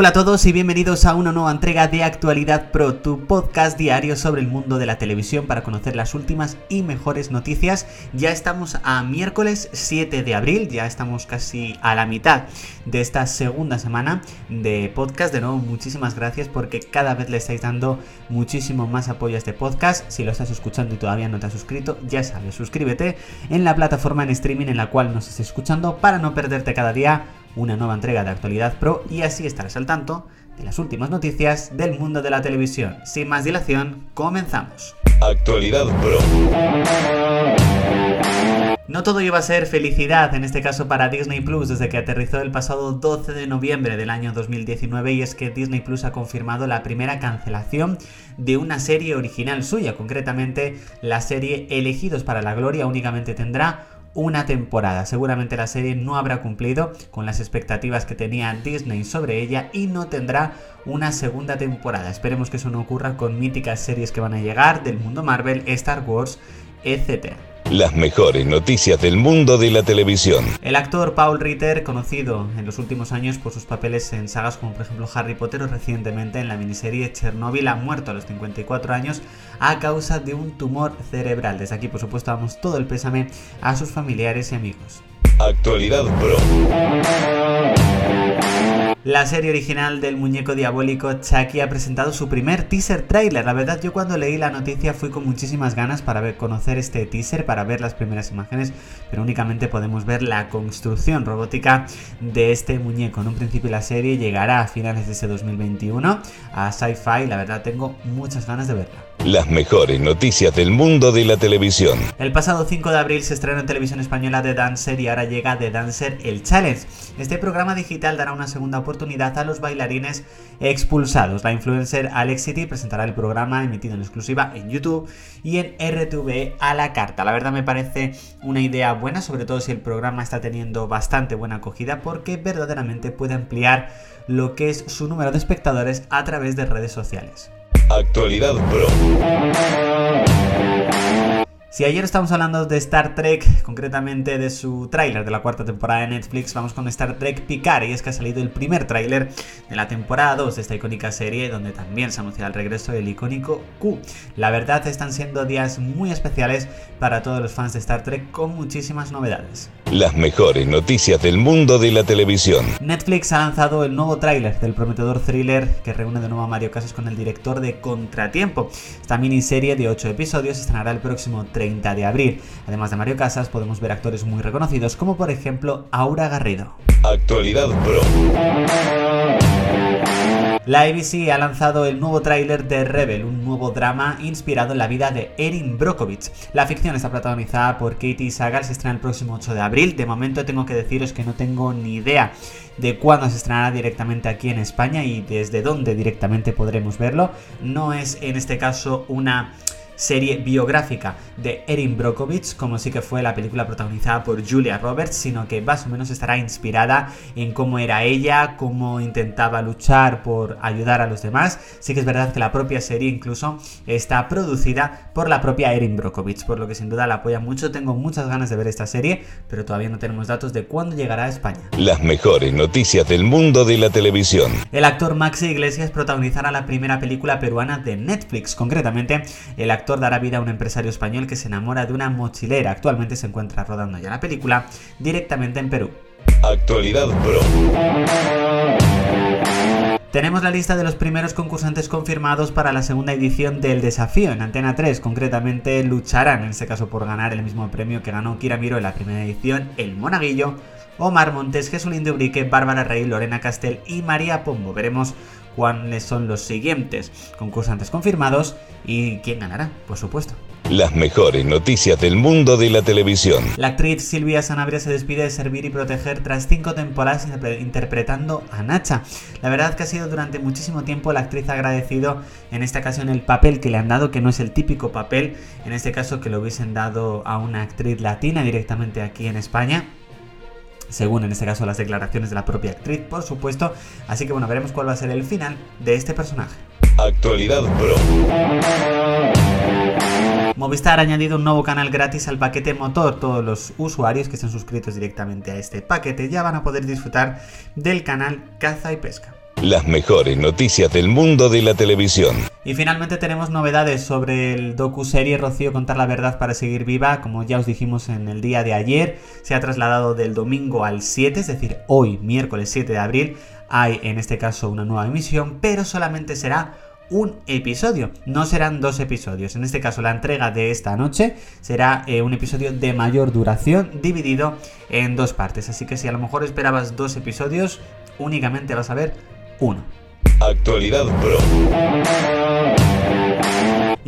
Hola a todos y bienvenidos a una nueva entrega de Actualidad Pro, tu podcast diario sobre el mundo de la televisión para conocer las últimas y mejores noticias. Ya estamos a miércoles 7 de abril, ya estamos casi a la mitad de esta segunda semana de podcast. De nuevo, muchísimas gracias porque cada vez le estáis dando muchísimo más apoyo a este podcast. Si lo estás escuchando y todavía no te has suscrito, ya sabes, suscríbete en la plataforma en streaming en la cual nos estés escuchando para no perderte cada día una nueva entrega de Actualidad Pro y así estarás al tanto de las últimas noticias del mundo de la televisión. Sin más dilación, comenzamos. Actualidad Pro. No todo iba a ser felicidad, en este caso para Disney Plus, desde que aterrizó el pasado 12 de noviembre del año 2019 y es que Disney Plus ha confirmado la primera cancelación de una serie original suya, concretamente la serie Elegidos para la Gloria únicamente tendrá una temporada. Seguramente la serie no habrá cumplido con las expectativas que tenía Disney sobre ella y no tendrá una segunda temporada. Esperemos que eso no ocurra con míticas series que van a llegar del mundo Marvel, Star Wars, etc. Las mejores noticias del mundo de la televisión. El actor Paul Ritter, conocido en los últimos años por sus papeles en sagas como por ejemplo Harry Potter o recientemente en la miniserie Chernobyl, ha muerto a los 54 años a causa de un tumor cerebral. Desde aquí, por supuesto, damos todo el pésame a sus familiares y amigos. Actualidad Pro. La serie original del muñeco diabólico Chucky ha presentado su primer teaser trailer. La verdad, yo cuando leí la noticia fui con muchísimas ganas para ver, conocer este teaser, para ver las primeras imágenes, pero únicamente podemos ver la construcción robótica de este muñeco. En un principio la serie llegará a finales de ese 2021 a Sci-Fi. La verdad, tengo muchas ganas de verla. Las mejores noticias del mundo de la televisión. El pasado 5 de abril se estrenó en televisión española The Dancer y ahora llega The Dancer El Challenge. Este programa digital dará una segunda oportunidad a los bailarines expulsados. La influencer Alex City presentará el programa emitido en exclusiva en YouTube y en RTV a la carta. La verdad me parece una idea buena, sobre todo si el programa está teniendo bastante buena acogida porque verdaderamente puede ampliar lo que es su número de espectadores a través de redes sociales. Actualidad Pro. Si ayer estamos hablando de Star Trek, concretamente de su tráiler de la cuarta temporada de Netflix, vamos con Star Trek Picard y es que ha salido el primer tráiler de la temporada 2 de esta icónica serie donde también se anuncia el regreso del icónico Q. La verdad están siendo días muy especiales para todos los fans de Star Trek con muchísimas novedades. Las mejores noticias del mundo de la televisión. Netflix ha lanzado el nuevo tráiler del prometedor thriller que reúne de nuevo a Mario Casas con el director de Contratiempo. Esta miniserie de 8 episodios estrenará el próximo 30 de abril. Además de Mario Casas, podemos ver actores muy reconocidos como por ejemplo Aura Garrido. Actualidad Pro. La ABC ha lanzado el nuevo tráiler de Rebel, un nuevo drama inspirado en la vida de Erin Brockovich. La ficción está protagonizada por Katie Sagal, se estrena el próximo 8 de abril. De momento tengo que deciros que no tengo ni idea de cuándo se estrenará directamente aquí en España y desde dónde directamente podremos verlo. No es en este caso una serie biográfica de Erin Brockovich, como sí que fue la película protagonizada por Julia Roberts, sino que más o menos estará inspirada en cómo era ella, cómo intentaba luchar por ayudar a los demás. Sí que es verdad que la propia serie incluso está producida por la propia Erin Brockovich, por lo que sin duda la apoya mucho. Tengo muchas ganas de ver esta serie, pero todavía no tenemos datos de cuándo llegará a España. Las mejores noticias del mundo de la televisión. El actor Maxi Iglesias protagonizará la primera película peruana de Netflix, concretamente el actor dará vida a un empresario español que se enamora de una mochilera. Actualmente se encuentra rodando ya la película directamente en Perú. Actualidad Pro. Tenemos la lista de los primeros concursantes confirmados para la segunda edición del desafío en Antena 3. Concretamente lucharán, en este caso, por ganar el mismo premio que ganó Kira Miro en la primera edición, el Monaguillo, Omar Montes, Jesulín de Ubrique, Bárbara Rey, Lorena Castel y María Pombo. Veremos cuáles son los siguientes concursantes confirmados y quién ganará, por supuesto. Las mejores noticias del mundo de la televisión. La actriz Silvia Sanabria se despide de servir y proteger tras cinco temporadas interpretando a Nacha. La verdad que ha sido durante muchísimo tiempo la actriz agradecido en esta ocasión el papel que le han dado, que no es el típico papel, en este caso que lo hubiesen dado a una actriz latina directamente aquí en España según en este caso las declaraciones de la propia actriz, por supuesto. Así que bueno, veremos cuál va a ser el final de este personaje. Actualidad Pro. Movistar ha añadido un nuevo canal gratis al paquete motor. Todos los usuarios que estén suscritos directamente a este paquete ya van a poder disfrutar del canal Caza y Pesca. Las mejores noticias del mundo de la televisión. Y finalmente tenemos novedades sobre el docu-serie Rocío contar la verdad para seguir viva. Como ya os dijimos en el día de ayer, se ha trasladado del domingo al 7, es decir, hoy, miércoles 7 de abril, hay en este caso una nueva emisión, pero solamente será un episodio, no serán dos episodios. En este caso, la entrega de esta noche será eh, un episodio de mayor duración dividido en dos partes. Así que si a lo mejor esperabas dos episodios, únicamente vas a ver uno. Actualidad Pro.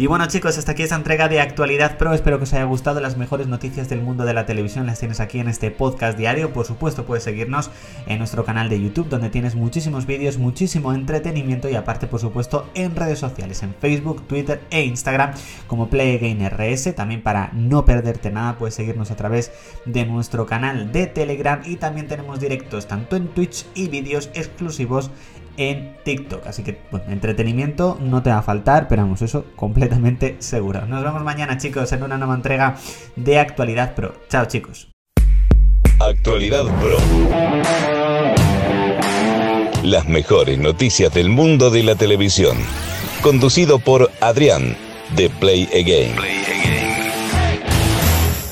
Y bueno chicos, hasta aquí esta entrega de Actualidad Pro. Espero que os haya gustado. Las mejores noticias del mundo de la televisión las tienes aquí en este podcast diario. Por supuesto, puedes seguirnos en nuestro canal de YouTube, donde tienes muchísimos vídeos, muchísimo entretenimiento y aparte, por supuesto, en redes sociales, en Facebook, Twitter e Instagram como PlayGameRS. También para no perderte nada, puedes seguirnos a través de nuestro canal de Telegram y también tenemos directos tanto en Twitch y vídeos exclusivos en TikTok. Así que, bueno, entretenimiento no te va a faltar, pero vamos, eso completamente seguro. Nos vemos mañana, chicos, en una nueva entrega de Actualidad Pro. Chao, chicos. Actualidad Pro. Las mejores noticias del mundo de la televisión. Conducido por Adrián, de Play Again.